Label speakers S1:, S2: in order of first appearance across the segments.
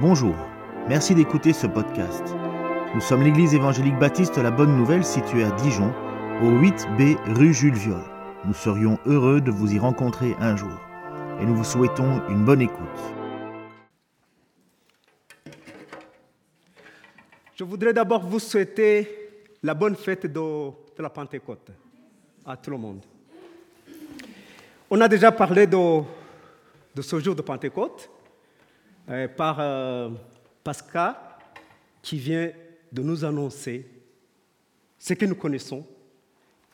S1: Bonjour, merci d'écouter ce podcast. Nous sommes l'église évangélique baptiste La Bonne Nouvelle située à Dijon, au 8B rue Jules Viol. Nous serions heureux de vous y rencontrer un jour et nous vous souhaitons une bonne écoute.
S2: Je voudrais d'abord vous souhaiter la bonne fête de, la Pentecôte à tout le monde. On a déjà parlé de, de ce jour de Pentecôte euh, par euh, Pascal qui vient de nous annoncer ce que nous connaissons,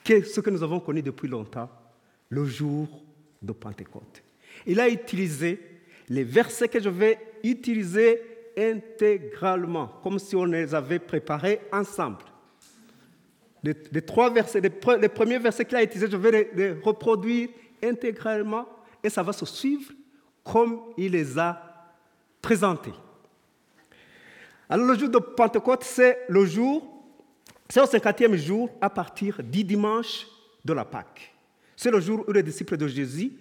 S2: ce que nous avons connu depuis longtemps, le jour de Pentecôte. Il a utilisé les versets que je vais utiliser intégralement, comme si on les avait préparés ensemble. Les, trois versets, les, les premiers versets qu'il a utilisés, je vais les, les reproduire intégralement et ça va se suivre comme il les a Alors le jour de Pentecôte, c'est le jour, c'est au cinquantième jour à partir du dimanche de la Pâque. C'est le jour où les disciples de Jésus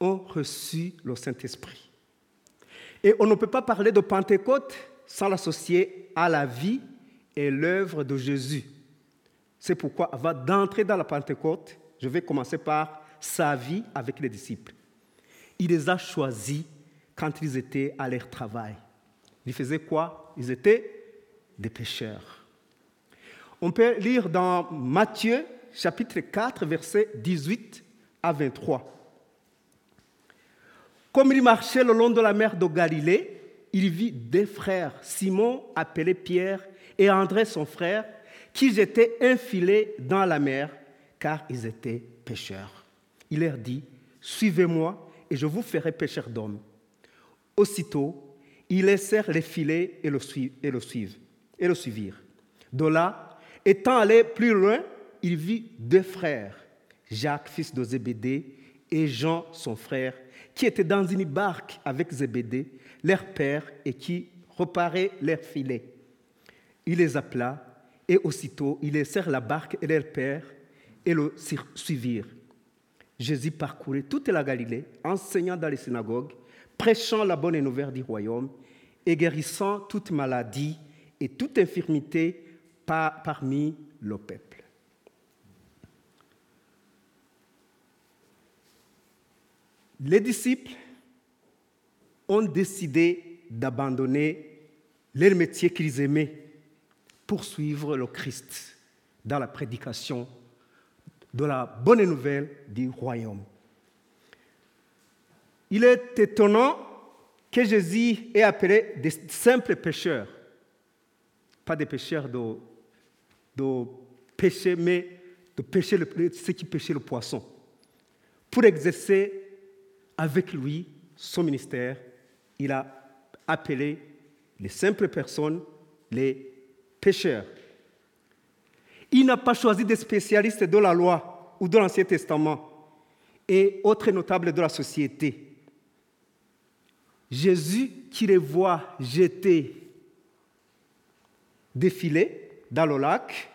S2: ont reçu le Saint-Esprit. Et on ne peut pas parler de Pentecôte sans l'associer à la vie et l'œuvre de Jésus. C'est pourquoi, avant d'entrer dans la Pentecôte, je vais commencer par sa vie avec les disciples. Il les a choisis quand ils étaient à leur travail. Ils faisaient quoi? Ils étaient des pêcheurs. On peut lire dans Matthieu chapitre 4, versets 18 à 23. Comme il marchait le long de la mer de Galilée, il vit deux frères, Simon appelé Pierre et André son frère, qui jetaient un filet dans la mer car ils étaient pêcheurs. Il leur dit, Suivez-moi et je vous ferai pêcheurs d'hommes. Aussitôt, ils laissèrent les filets et le, et le, suivent, et le suivirent. De là, étant allé plus loin, il vit deux frères, Jacques, fils de Zébédée, et Jean, son frère, qui étaient dans une barque avec Zébédée, leur père, et qui reparaient leurs filets. Il les appela, et aussitôt ils laissèrent la barque et leur père, et le suivirent. Jésus parcourait toute la Galilée, enseignant dans les synagogues, prêchant la bonne nouvelle du royaume et guérissant toute maladie et toute infirmité par, parmi le peuple. Les disciples ont décidé d'abandonner leur métier qu'ils aimaient pour suivre le Christ dans la prédication de la bonne nouvelle du royaume. Il est étonnant que Jésus ait appelé des simples pécheurs, pas des pécheurs de, de péché, mais de pécher ceux qui pêchaient le poisson, pour exercer avec lui son ministère. Il a appelé les simples personnes les pécheurs. Il n'a pas choisi des spécialistes de la loi ou de l'Ancien Testament et autres notables de la société. Jésus, qui les voit jeter défiler dans le lac,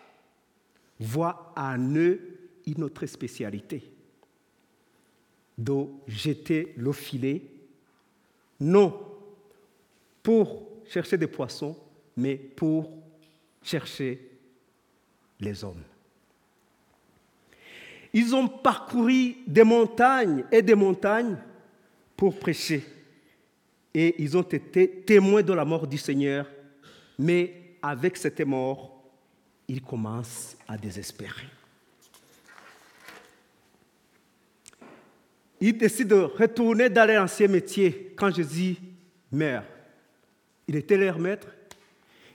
S2: voit en eux une autre spécialité de jeter le filet, non pour chercher des poissons, mais pour chercher les hommes. Ils ont parcouru des montagnes et des montagnes pour prêcher. Et ils ont été témoins de la mort du Seigneur. Mais avec cette mort, ils commencent à désespérer. Ils décident de retourner dans leur ancien métier quand Jésus meurt. Il était leur maître,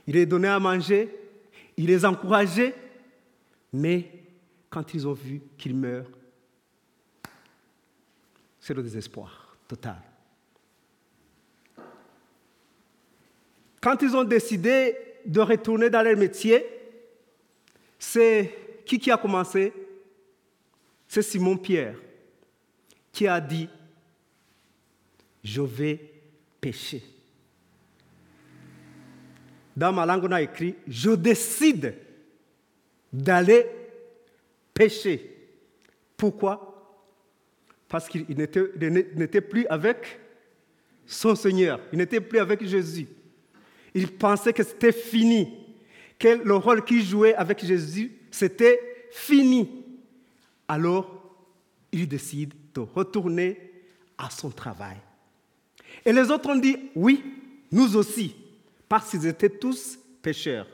S2: il les donnait à manger, il les encourageait, mais quand ils ont vu qu'il meurt, c'est le désespoir total. Quand ils ont décidé de retourner dans leur métier, c'est qui qui a commencé? C'est Simon Pierre qui a dit, je vais pécher. Dans ma langue, on a écrit, je décide d'aller pécher. Pourquoi? Parce qu'il n'était plus avec son Seigneur, il n'était plus avec Jésus. Ils pensaient que c'était fini, que le rôle qu'ils jouaient avec Jésus, c'était fini. Alors, il décide de retourner à son travail. Et les autres ont dit, oui, nous aussi, parce qu'ils étaient tous pécheurs.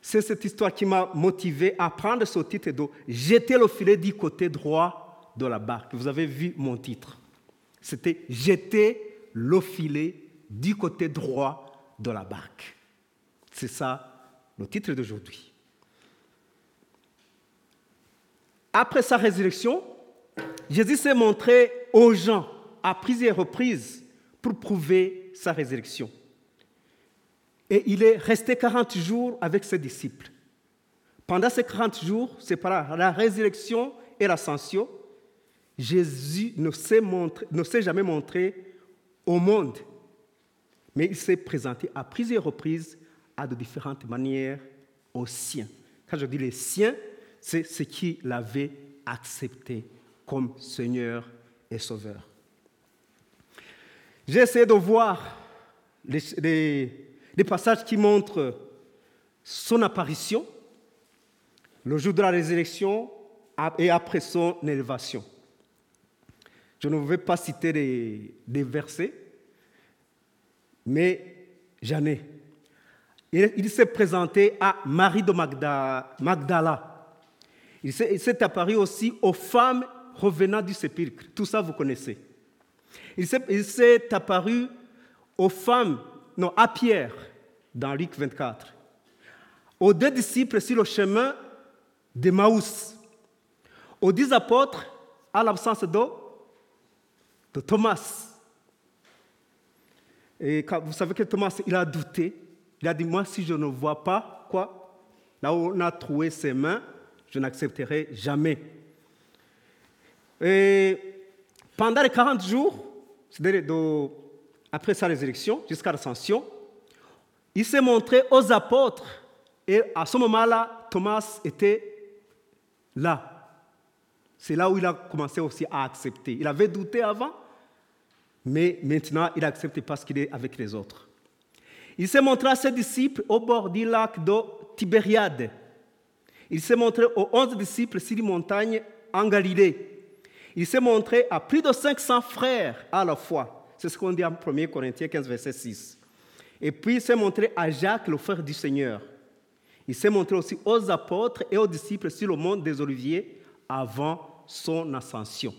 S2: C'est cette histoire qui m'a motivé à prendre ce titre de Jeter le filet du côté droit de la barque. Vous avez vu mon titre. C'était Jeter le filet du côté droit de la barque. C'est ça le titre d'aujourd'hui. Après sa résurrection, Jésus s'est montré aux gens à plusieurs reprises pour prouver sa résurrection. Et il est resté 40 jours avec ses disciples. Pendant ces 40 jours, c'est par la résurrection et l'ascension, Jésus ne s'est, ne s'est jamais montré au monde, mais il s'est présenté à plusieurs reprises à de différentes manières aux siens. Quand je dis les siens, c'est ceux qui l'avaient accepté comme Seigneur et Sauveur. J'ai essayé de voir les, passages qui montrent son apparition, le jour de la résurrection et après son élévation. Je ne vais pas citer des, versets, mais j'en ai. Il, s'est présenté à Marie de Magdala. Il s'est apparu aussi aux femmes revenant du sépulcre. Tout ça, vous connaissez. Il s'est apparu aux femmes, non, à Pierre, dans Luc 24, aux deux disciples sur le chemin d'Emmaüs, aux dix apôtres à l'absence de, de Thomas. Et vous savez que Thomas, il a douté. Il a dit, moi, si je ne vois pas, quoi, là où on a trouvé ses mains, je n'accepterai jamais. Et pendant les 40 jours, c'est-à-dire après sa résurrection jusqu'à l'ascension, il s'est montré aux apôtres. Et à ce moment-là, Thomas était là. C'est là où il a commencé aussi à accepter. Il avait douté avant, mais maintenant il accepte parce qu'il est avec les autres. Il s'est montré à ses disciples au bord du lac de Tibériade. Il s'est montré aux onze disciples sur les montagnes en Galilée. Il s'est montré à plus de 500 frères à la fois. C'est ce qu'on dit en 1 Corinthiens 15, verset 6. Et puis il s'est montré à Jacques, le frère du Seigneur. Il s'est montré aussi aux apôtres et aux disciples sur le mont des Oliviers avant son ascension.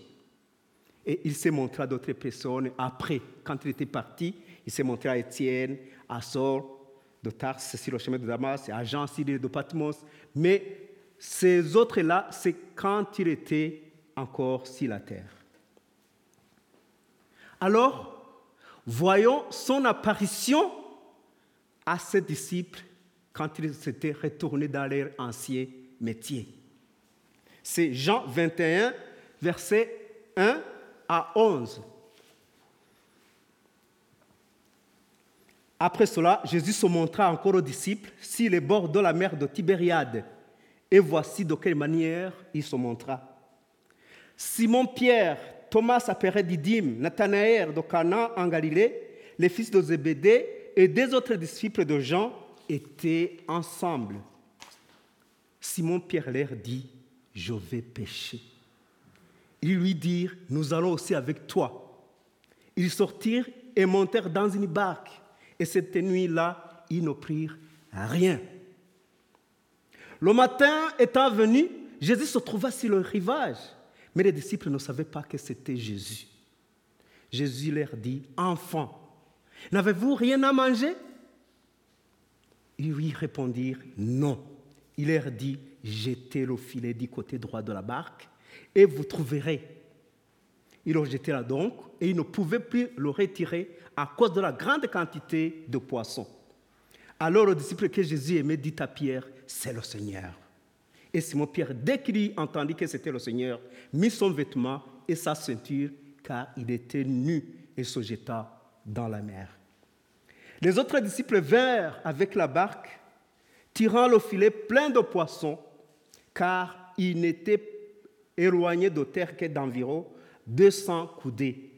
S2: Et il s'est montré à d'autres personnes après, quand il était parti. Il s'est montré à Étienne, à Saul de Tars sur le chemin de Damas, à Jean de Patmos. Mais ces autres-là, c'est quand il était encore sur la terre. Alors, voyons son apparition à ses disciples quand ils s'étaient retournés dans leur ancien métier. C'est Jean 21, versets 1 à 11. Après cela, Jésus se montra encore aux disciples sur les bords de la mer de Tibériade. Et voici de quelle manière il se montra. Simon-Pierre, Thomas appelé Didyme, Nathanaël de Cana en Galilée, les fils de Zébédée et des autres disciples de Jean étaient ensemble. Simon-Pierre leur dit, je vais pêcher. Ils lui dirent, nous allons aussi avec toi. Ils sortirent et montèrent dans une barque. Et cette nuit-là, ils ne prirent rien. Le matin étant venu, Jésus se trouva sur le rivage. Mais les disciples ne savaient pas que c'était Jésus. Jésus leur dit, Enfants, n'avez-vous rien à manger? Ils lui répondirent, Non. Il leur dit, Jetez le filet du côté droit de la barque et vous trouverez. Ils le jeté là donc et ils ne pouvaient plus le retirer à cause de la grande quantité de poissons. Alors le disciple que Jésus aimait dit à Pierre, c'est le Seigneur. Et Simon-Pierre, dès qu'il entendit que c'était le Seigneur, mit son vêtement et sa ceinture, car il était nu, et se jeta dans la mer. Les autres disciples vinrent avec la barque, tirant le filet plein de poissons, car il n'était éloigné de terre que d'environ 200 coudées.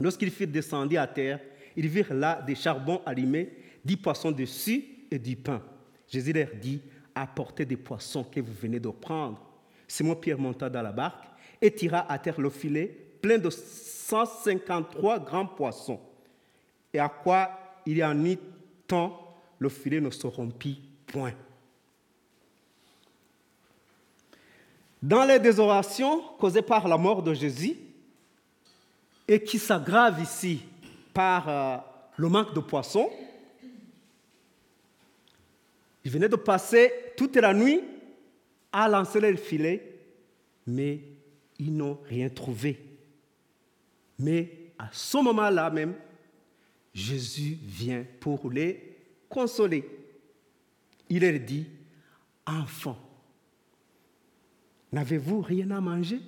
S2: Lorsqu'ils furent descendus à terre, ils virent là des charbons allumés, dix poissons dessus et du pain. Jésus leur dit, apportez des poissons que vous venez de prendre. Simon-Pierre monta dans la barque et tira à terre le filet plein de 153 grands poissons. Et à quoi il y en eut tant, le filet ne se rompit point. Dans les désolations causées par la mort de Jésus, et qui s'aggravent ici par euh, le manque de poissons, ils venaient de passer toute la nuit à lancer le filet, mais ils n'ont rien trouvé. Mais à ce moment-là même, Jésus vient pour les consoler. Il leur dit, enfants, n'avez-vous rien à manger?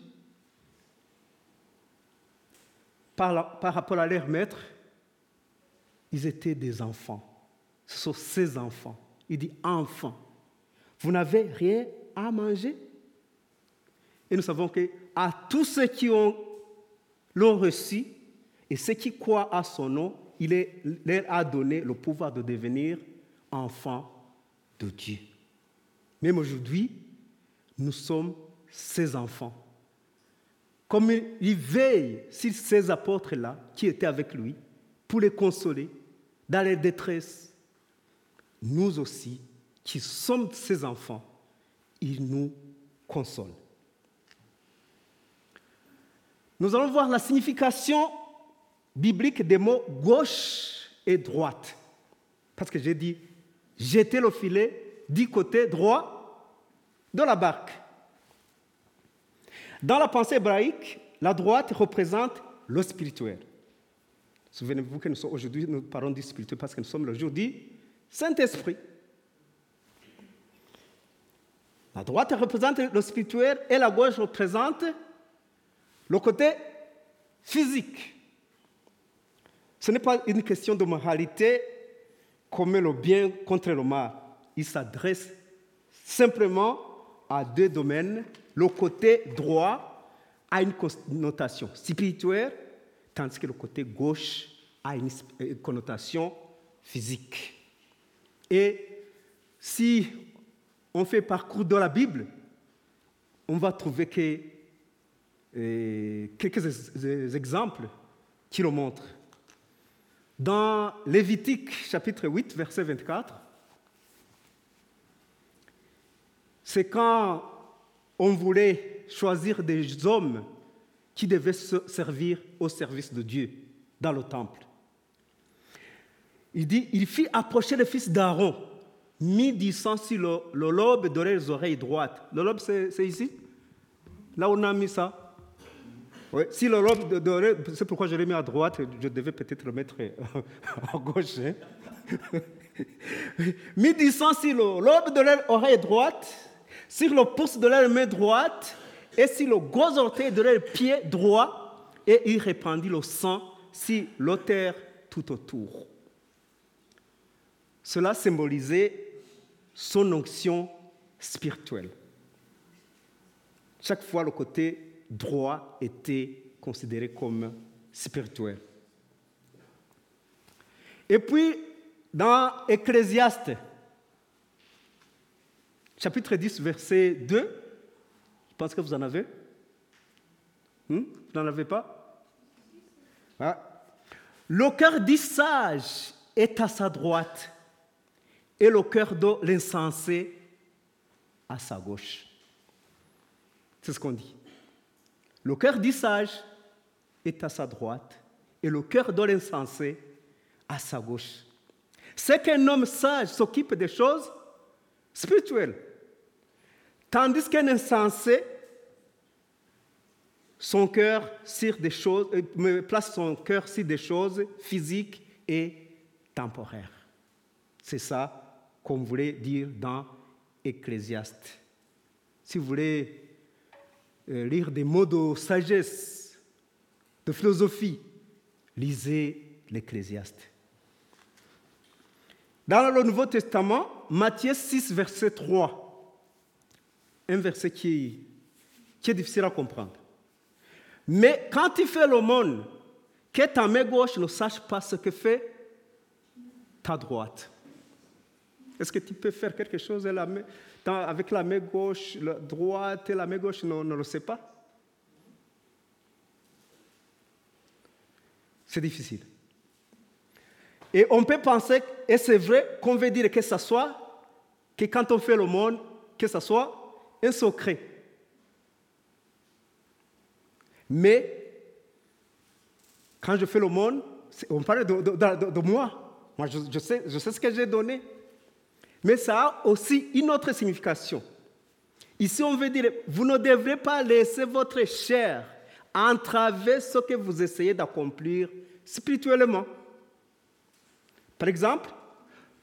S2: Par, rapport à leur maître, ils étaient des enfants. Ce sont ses enfants. Il dit, enfants, vous n'avez rien à manger? Et nous savons que à tous ceux qui l'ont reçu et ceux qui croient à son nom, il leur a donné le pouvoir de devenir enfants de Dieu. Même aujourd'hui, nous sommes ses enfants. Comme il veille sur ces apôtres-là qui étaient avec lui pour les consoler dans leur détresse, nous aussi, qui sommes ses enfants, il nous console. Nous allons voir la signification biblique des mots gauche et droite. Parce que j'ai dit, jeter le filet du côté droit de la barque. Dans la pensée hébraïque, la droite représente le spirituel. Souvenez-vous que nous sommes aujourd'hui, nous parlons du spirituel parce que nous sommes le jour du Saint-Esprit. La droite représente le spirituel et la gauche représente le côté physique. Ce n'est pas une question de moralité comme le bien contre le mal. Il s'adresse simplement à deux domaines. Le côté droit a une connotation spirituelle, tandis que le côté gauche a une connotation physique. Et si on fait parcours dans la Bible, on va trouver euh, quelques exemples qui le montrent. Dans Lévitique chapitre 8, verset 24, c'est quand on voulait choisir des hommes qui devaient se servir au service de Dieu dans le temple. Il dit, il fit approcher le fils d'Aaron sang sur le, lobe de leurs oreilles droites. Le lobe, c'est ici? Là, on a mis ça? Oui. Si le lobe de, l'oreille, c'est pourquoi je l'ai mis à droite, je devais peut-être le mettre à gauche. Hein. sang sur le lobe de leur oreille droite, sur le pouce de leur main droite et sur le gros orteil de leur pied droit, et il répandit le sang sur l'autel tout autour. Cela symbolisait son onction spirituelle. Chaque fois, le côté droit était considéré comme spirituel. Et puis, dans Ecclésiaste, chapitre 10, verset 2, je pense que vous en avez. Hmm? Vous n'en avez pas? Ah. Le cœur du sage est à sa droite et le cœur de l'insensé à sa gauche. C'est ce qu'on dit. Le cœur du sage est à sa droite et le cœur de l'insensé à sa gauche. C'est qu'un homme sage s'occupe des choses spirituelles, tandis qu'un insensé, son cœur euh, place son cœur sur des choses physiques et temporaires. C'est ça comme voulait dire dans Ecclésiaste. Si vous voulez euh, lire des mots de sagesse, de philosophie, lisez l'Ecclésiaste. Dans le Nouveau Testament, Matthieu 6, verset 3, un verset qui, est difficile à comprendre. Mais quand il fait monde, que ta main gauche ne sache pas ce que fait ta droite. Est-ce que tu peux faire quelque chose avec la main gauche, la droite et la main gauche ne, ne le sait pas? C'est difficile. Et on peut penser, et c'est vrai, qu'on veut dire que ça soit, que quand on fait le monde, que ça soit un secret. Mais quand je fais le monde, on parle de, moi. Moi, je, sais, je sais ce que j'ai donné. Mais ça a aussi une autre signification. Ici, on veut dire, vous ne devrez pas laisser votre chair entraver ce que vous essayez d'accomplir spirituellement. Par exemple,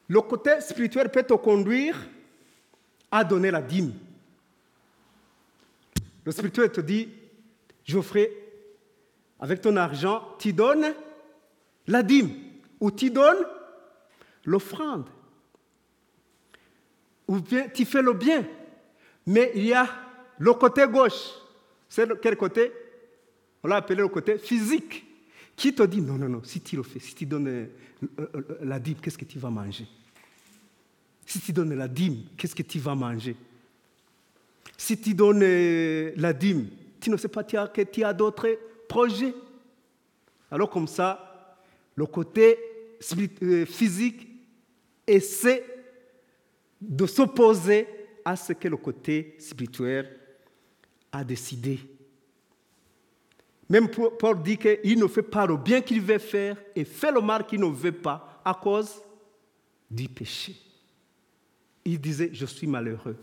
S2: le côté spirituel peut te conduire à donner la dîme. Le spirituel te dit, Geoffrey, avec ton argent, tu donnes la dîme ou tu donnes l'offrande. Ou bien tu fais le bien. Mais il y a le côté gauche. C'est quel côté? On l'a appelé le côté physique. Qui te dit non, non, non, si tu le fais, si tu donnes euh, euh, la dîme, qu'est-ce que tu vas manger? Si tu donnes la dîme, qu'est-ce que tu vas manger? Si tu donnes euh, la dîme, tu ne sais pas que tu as d'autres projets. Alors comme ça, le côté physique essaie de s'opposer à ce que le côté spirituel a décidé. Même Paul dit qu'il ne fait pas le bien qu'il veut faire et fait le mal qu'il ne veut pas à cause du péché. Il disait, je suis malheureux.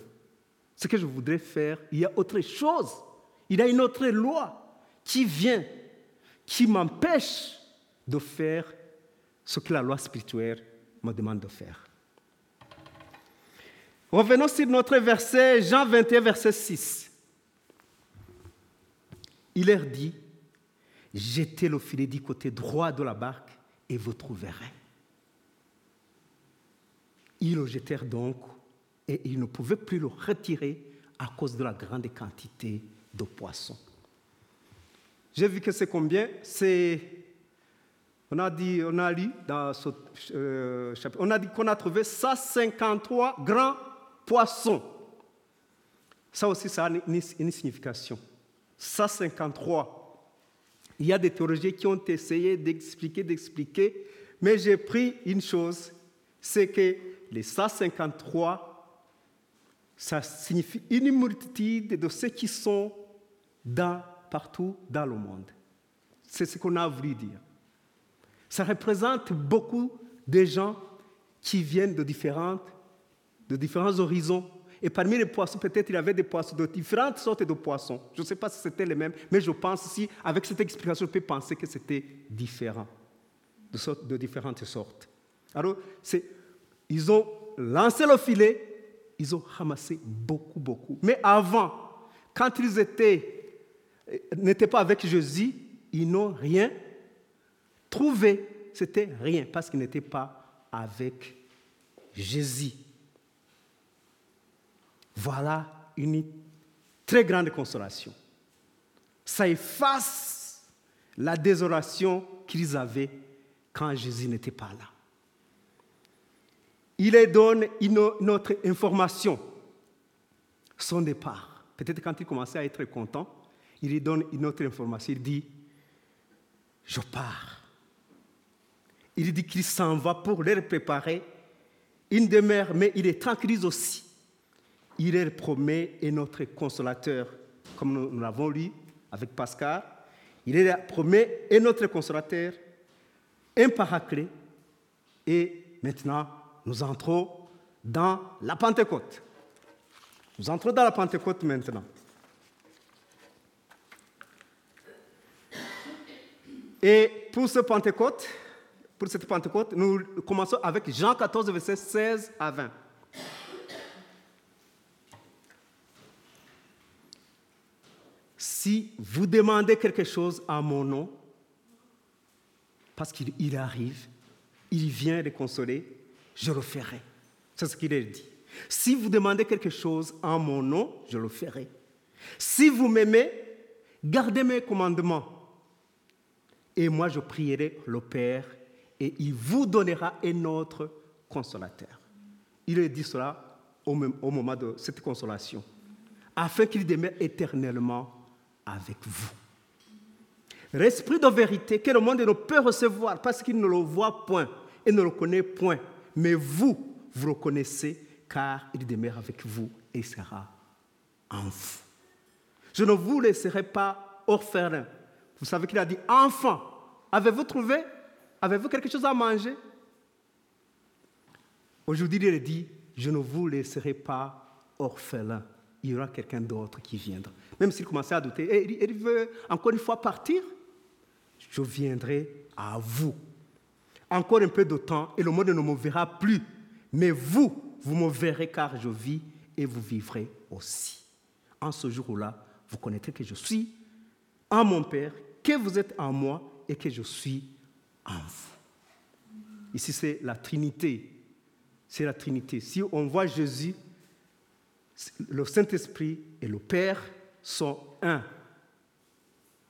S2: Ce que je voudrais faire, il y a autre chose. Il y a une autre loi qui vient, qui m'empêche de faire ce que la loi spirituelle me demande de faire. Revenons sur notre verset, Jean 21, verset 6. Il leur dit, jetez le filet du côté droit de la barque et vous trouverez. Ils le jetèrent donc et ils ne pouvaient plus le retirer à cause de la grande quantité de poissons. J'ai vu que c'est combien? C'est. On a dit, on a lu dans ce euh, chapitre, on a dit qu'on a trouvé 153 grands poissons. Ça aussi, ça a une, une signification. 153 il y a des théologiens qui ont essayé d'expliquer, d'expliquer, mais j'ai pris une chose, c'est que les 153, ça signifie une multitude de ceux qui sont dans, partout dans le monde. C'est ce qu'on a voulu dire. Ça représente beaucoup de gens qui viennent de, différentes, de différents horizons, et parmi les poissons, peut-être il y avait des poissons de différentes sortes de poissons. Je ne sais pas si c'était les mêmes, mais je pense si, avec cette explication, je peux penser que c'était différent, de, différentes sortes. Alors, ils ont lancé le filet, ils ont ramassé beaucoup, beaucoup. Mais avant, quand ils étaient, n'étaient pas avec Jésus, ils n'ont rien trouvé. C'était rien parce qu'ils n'étaient pas avec Jésus. Voilà une très grande consolation. Ça efface la désolation qu'ils avaient quand Jésus n'était pas là. Il leur donne une autre information, son départ. Peut-être quand il commençait à être content, il lui donne une autre information. Il dit, je pars. Il dit qu'il s'en va pour leur préparer une demeure, mais il est tranquille aussi il est promet est notre consolateur, comme nous, l'avons lu avec Pascal. Il est promet est notre consolateur, un paraclet. Et maintenant, nous entrons dans la Pentecôte. Nous entrons dans la Pentecôte maintenant. Et pour ce Pentecôte, cette Pentecôte, nous commençons avec Jean 14, verset 16 à 20. si vous demandez quelque chose à mon nom, parce qu'il arrive, il vient les consoler, je le ferai. C'est ce qu'il a dit. Si vous demandez quelque chose en mon nom, je le ferai. Si vous m'aimez, gardez mes commandements. Et moi, je prierai le Père, et il vous donnera un autre consolateur. Il a dit cela au, moment de cette consolation, afin qu'il demeure éternellement avec vous. L'esprit de vérité que le monde ne peut recevoir parce qu'il ne le voit point et ne le connaît point. Mais vous, vous le connaissez car il demeure avec vous et sera en vous. Je ne vous laisserai pas orphelin. Vous savez qu'il a dit enfant. Avez-vous trouvé Avez-vous quelque chose à manger? Aujourd'hui, il dit je ne vous laisserai pas orphelin. Il y aura quelqu'un d'autre qui viendra. Même s'il commençait à douter, il veut encore une fois partir, je viendrai à vous. Encore un peu de temps et le monde ne me verra plus. Mais vous, vous me verrez car je vis et vous vivrez aussi. En ce jour-là, vous connaîtrez que je suis en mon Père, que vous êtes en moi et que je suis en vous. Ici, c'est la Trinité. C'est la Trinité. Si on voit Jésus, le Saint-Esprit et le Père sont un.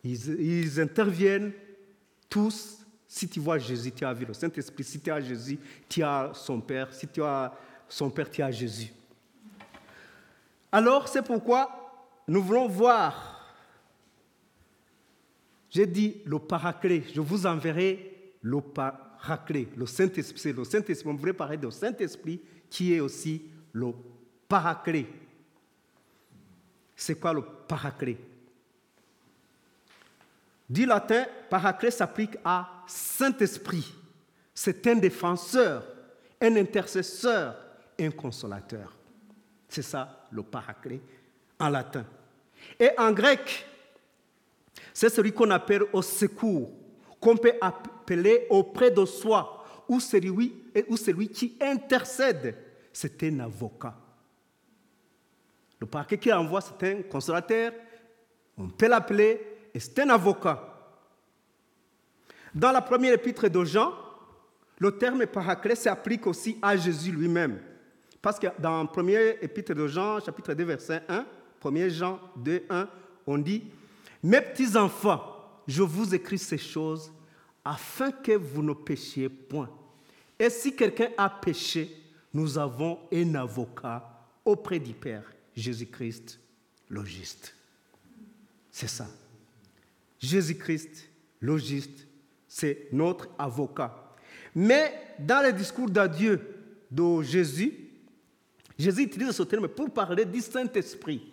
S2: Ils, ils interviennent tous, si tu vois Jésus, tu as vu le Saint-Esprit. Si tu as Jésus, tu as son Père. Si tu as son Père, tu as Jésus. Alors, c'est pourquoi nous voulons voir. J'ai dit le paraclet. Je vous enverrai le paraclet, le Saint-Esprit. Le Saint-Esprit, on voulait parler du Saint-Esprit qui est aussi le paraclet. C'est quoi le paraclet? Du latin, paraclet s'applique à Saint-Esprit. C'est un défenseur, un intercesseur, un consolateur. C'est ça le paraclet en latin. Et en grec, c'est celui qu'on appelle au secours, qu'on peut appeler auprès de soi, ou celui, qui intercède. C'est un avocat. Le parquet qui envoie, c'est un consolateur, on peut l'appeler et c'est un avocat. Dans la première épître de Jean, le terme paraclet s'applique aussi à Jésus lui-même. Parce que dans la première épître de Jean, chapitre 2, verset 1, 1 Jean 2, 1, on dit Mes petits enfants, je vous écris ces choses afin que vous ne péchiez point. Et si quelqu'un a péché, nous avons un avocat auprès du Père, Jésus-Christ, le juste. C'est ça. Jésus-Christ, le juste, c'est notre avocat. Mais dans le discours d'adieu de Jésus, Jésus utilise ce terme pour parler du Saint-Esprit.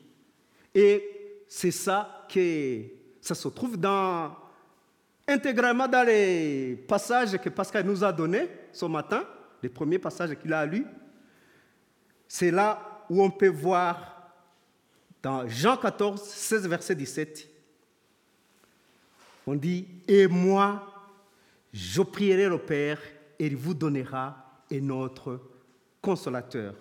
S2: Et c'est ça que ça se trouve dans, intégralement dans les passages que Pascal nous a donnés ce matin, les premiers passages qu'il a lus. C'est là où on peut voir dans Jean 14, 16, verset 17, on dit, et moi, je prierai le Père et il vous donnera un autre consolateur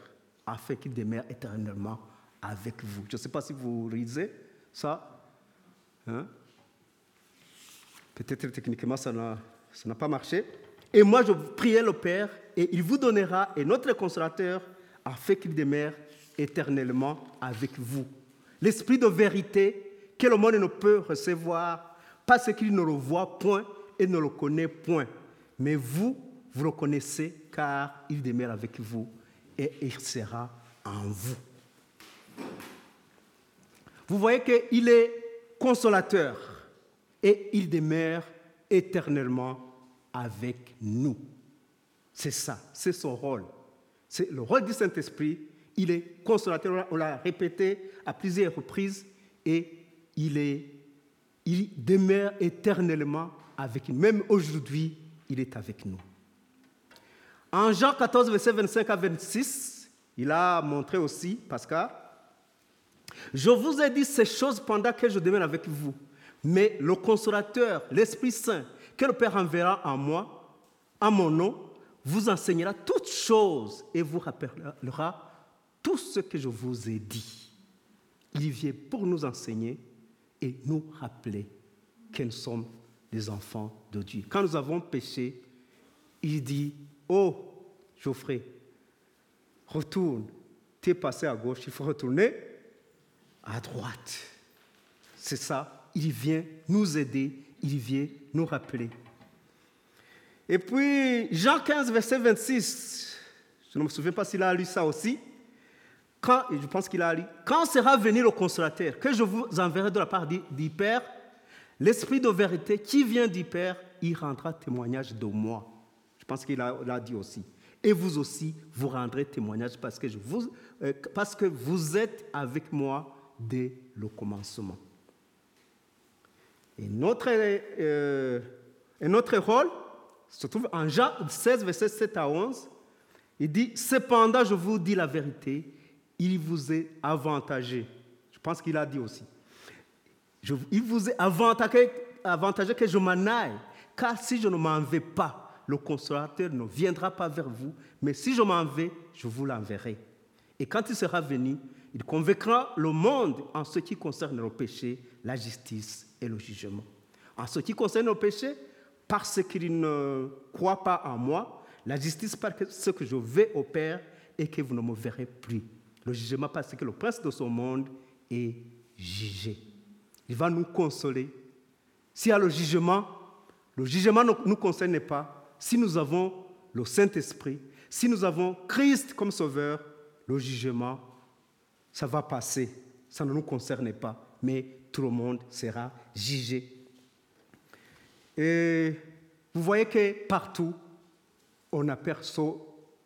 S2: afin qu'il demeure éternellement avec vous. Je ne sais pas si vous lisez ça. Hein? Peut-être techniquement ça n'a pas marché. Et moi je prierai le Père et il vous donnera un autre consolateur afin qu'il demeure éternellement avec vous. L'esprit de vérité que le monde ne peut recevoir parce qu'il ne le voit point et ne le connaît point. Mais vous, vous le connaissez car il demeure avec vous et il sera en vous. Vous voyez qu'il est consolateur et il demeure éternellement avec nous. C'est ça, c'est son rôle. C'est le rôle du Saint-Esprit. Il est consolateur, on l'a répété à plusieurs reprises, et il, est, il demeure éternellement avec nous. Même aujourd'hui, il est avec nous. En Jean 14, verset 25 à 26, il a montré aussi, Pascal, je vous ai dit ces choses pendant que je demeure avec vous, mais le consolateur, l'Esprit Saint, que le Père enverra en moi, en mon nom, vous enseignera toutes choses et vous rappellera tout ce que je vous ai dit. Il vient pour nous enseigner et nous rappeler que nous sommes des enfants de Dieu. Quand nous avons péché, il dit Oh, Geoffrey, retourne. Tu es passé à gauche, il faut retourner à droite. C'est ça. Il vient nous aider il vient nous rappeler. Et puis, Jean 15, verset 26, je ne me souviens pas s'il a lu ça aussi. Quand, je pense qu'il a lu, quand sera venu le consolateur, que je vous enverrai de la part du Père, l'Esprit de vérité qui vient du Père, il rendra témoignage de moi. Je pense qu'il l'a dit aussi. Et vous aussi, vous rendrez témoignage parce que, vous, euh, parce que vous êtes avec moi dès le commencement. Et notre, euh, et notre rôle se trouve en Jean 16, verset 7 à 11. Il dit, cependant, je vous dis la vérité, il vous est avantagé. Je pense qu'il a dit aussi. il vous est avantagé, que je m'en aille, car si je ne m'en vais pas, le consolateur ne viendra pas vers vous, mais si je m'en vais, je vous l'enverrai. Et quand il sera venu, il convaincra le monde en ce qui concerne le péché, la justice et le jugement. En ce qui concerne le péché, parce qu'il ne croit pas en moi, la justice parce que que je vais au Père et que vous ne me verrez plus. Le jugement parce que le prince de ce monde est jugé. Il va nous consoler. S'il y a le jugement, le jugement ne nous concerne pas. Si nous avons le Saint-Esprit, si nous avons Christ comme sauveur, le jugement, ça va passer. Ça ne nous concerne pas. Mais tout le monde sera jugé. Et vous voyez que partout, on aperçoit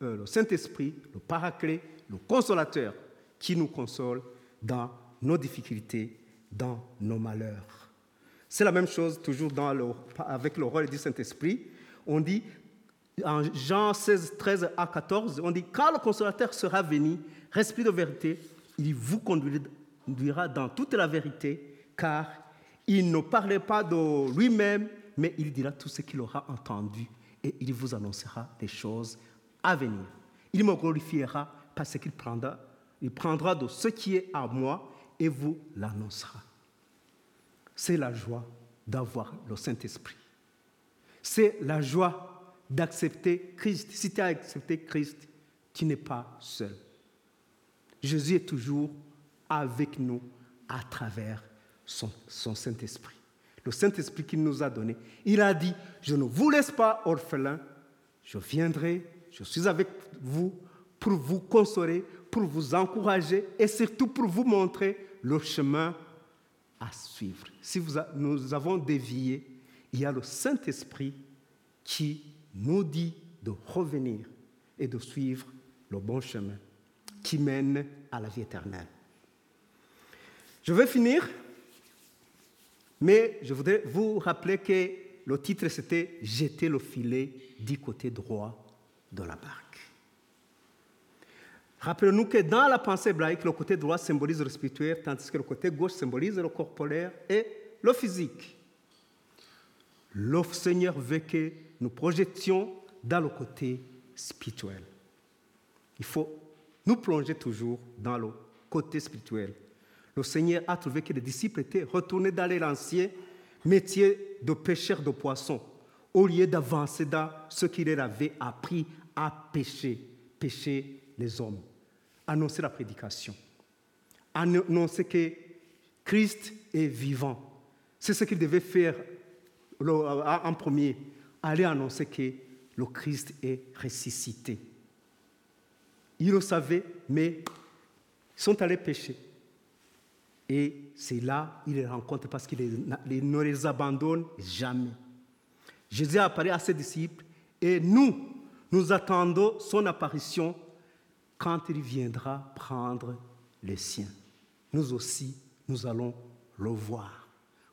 S2: euh, le Saint-Esprit, le Paraclet, Consolateur, qui nous console dans nos difficultés, dans nos malheurs. C'est la même chose toujours avec le rôle du Saint-Esprit. On dit, en Jean 16, 13 à 14, on dit, quand le Consolateur sera venu, Esprit de vérité, il vous conduira dans toute la vérité, car il ne parlait pas de lui-même, mais il dira tout ce qu'il aura entendu et il vous annoncera des choses à venir. Il me glorifiera parce qu'il prendra, il prendra de ce qui est à moi et vous l'annoncera. C'est la joie d'avoir le Saint-Esprit. C'est la joie d'accepter Christ. Si tu as accepté Christ, tu n'es pas seul. Jésus est toujours avec nous à travers son, Saint-Esprit. Le Saint-Esprit qu'il nous a donné. Il a dit, je ne vous laisse pas orphelin, je viendrai, je suis avec vous pour vous consoler, pour vous encourager et surtout pour vous montrer le chemin à suivre. Si nous avons dévié, il y a le Saint-Esprit qui nous dit de revenir et de suivre le bon chemin qui mène à la vie éternelle. Je vais finir, mais je voudrais vous rappeler que le titre c'était Jeter le filet du côté droit de la barque. Rappelons-nous que dans la pensée hébraïque, le côté droit symbolise le spirituel, tandis que le côté gauche symbolise le corporel et le physique. Le Seigneur veut que nous projetions dans le côté spirituel. Il faut nous plonger toujours dans le côté spirituel le Seigneur a trouvé que les disciples étaient retournés dans l'ancien métier de pêcheur de poissons, au lieu d'avancer dans ce qu'il leur avait appris à pêcher, pêcher les hommes, annoncer la prédication, annoncer que Christ est vivant. C'est ce qu'ils devaient faire en premier, aller annoncer que le Christ est ressuscité. Ils le savaient, mais ils sont allés pêcher. Et c'est là qu'il les rencontre parce qu'il ne les abandonne jamais. Jésus apparaît à ses disciples et nous, nous attendons son apparition quand il viendra prendre les siens. Nous aussi, nous allons le voir,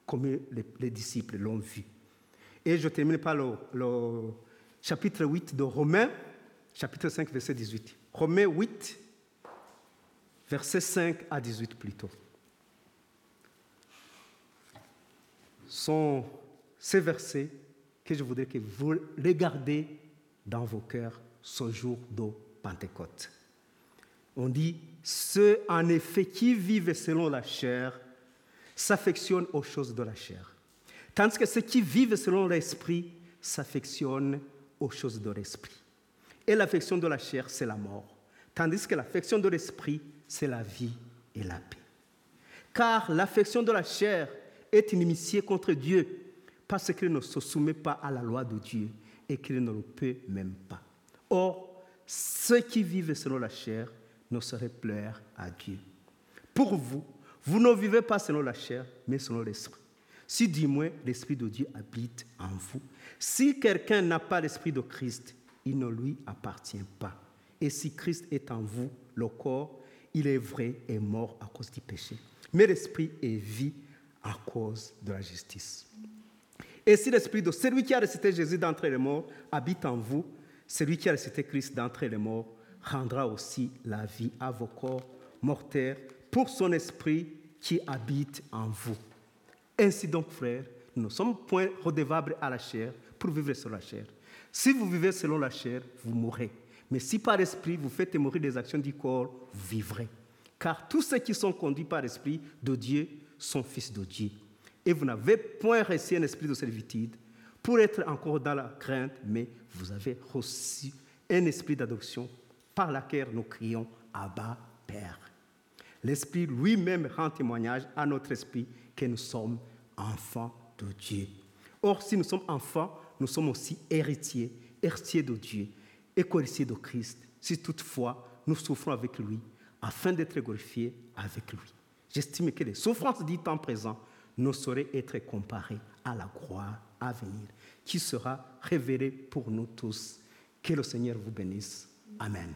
S2: comme les, disciples l'ont vu. Et je termine par le, le, chapitre 8 de Romains, chapitre 5, verset 18. Romains 8, verset 5 à 18 plutôt. sont ces versets que je voudrais que vous les gardez dans vos cœurs ce jour de Pentecôte. On dit, ceux en effet qui vivent selon la chair s'affectionnent aux choses de la chair, tandis que ceux qui vivent selon l'esprit s'affectionnent aux choses de l'esprit. Et l'affection de la chair, c'est la mort, tandis que l'affection de l'esprit, c'est la vie et la paix. Car l'affection de la chair est inimitié contre Dieu, parce qu'il ne se soumet pas à la loi de Dieu et qu'il ne le peut même pas. Or, ceux qui vivent selon la chair ne sauraient plaire à Dieu. Pour vous, vous ne vivez pas selon la chair, mais selon l'esprit. Si du moins l'esprit de Dieu habite en vous. Si quelqu'un n'a pas l'esprit de Christ, il ne lui appartient pas. Et si Christ est en vous, le corps, il est vrai, est mort à cause du péché. Mais l'esprit est vie à cause de la justice. Et si l'esprit de celui qui a récité Jésus d'entre les morts habite en vous, celui qui a récité Christ d'entre les morts rendra aussi la vie à vos corps mortels pour son esprit qui habite en vous. Ainsi donc, frères, nous ne sommes point redevables à la chair pour vivre sur la chair. Si vous vivez selon la chair, vous mourrez. Mais si par l'esprit vous faites mourir des actions du corps, vous vivrez. Car tous ceux qui sont conduits par l'esprit de Dieu sont fils de Dieu. Et vous n'avez point reçu un esprit de servitude pour être encore dans la crainte, mais vous avez reçu un esprit d'adoption par laquelle nous crions Abba, Père. L'Esprit lui-même rend témoignage à notre esprit que nous sommes enfants de Dieu. Or, si nous sommes enfants, nous sommes aussi héritiers, héritiers de Dieu et co-héritiers de Christ, si toutefois nous souffrons avec lui, afin d'être glorifiés avec lui. J'estime que les souffrances du temps présent ne sauraient être comparées à la gloire à venir, qui sera révélée pour nous tous. Que le Seigneur vous bénisse. Amen.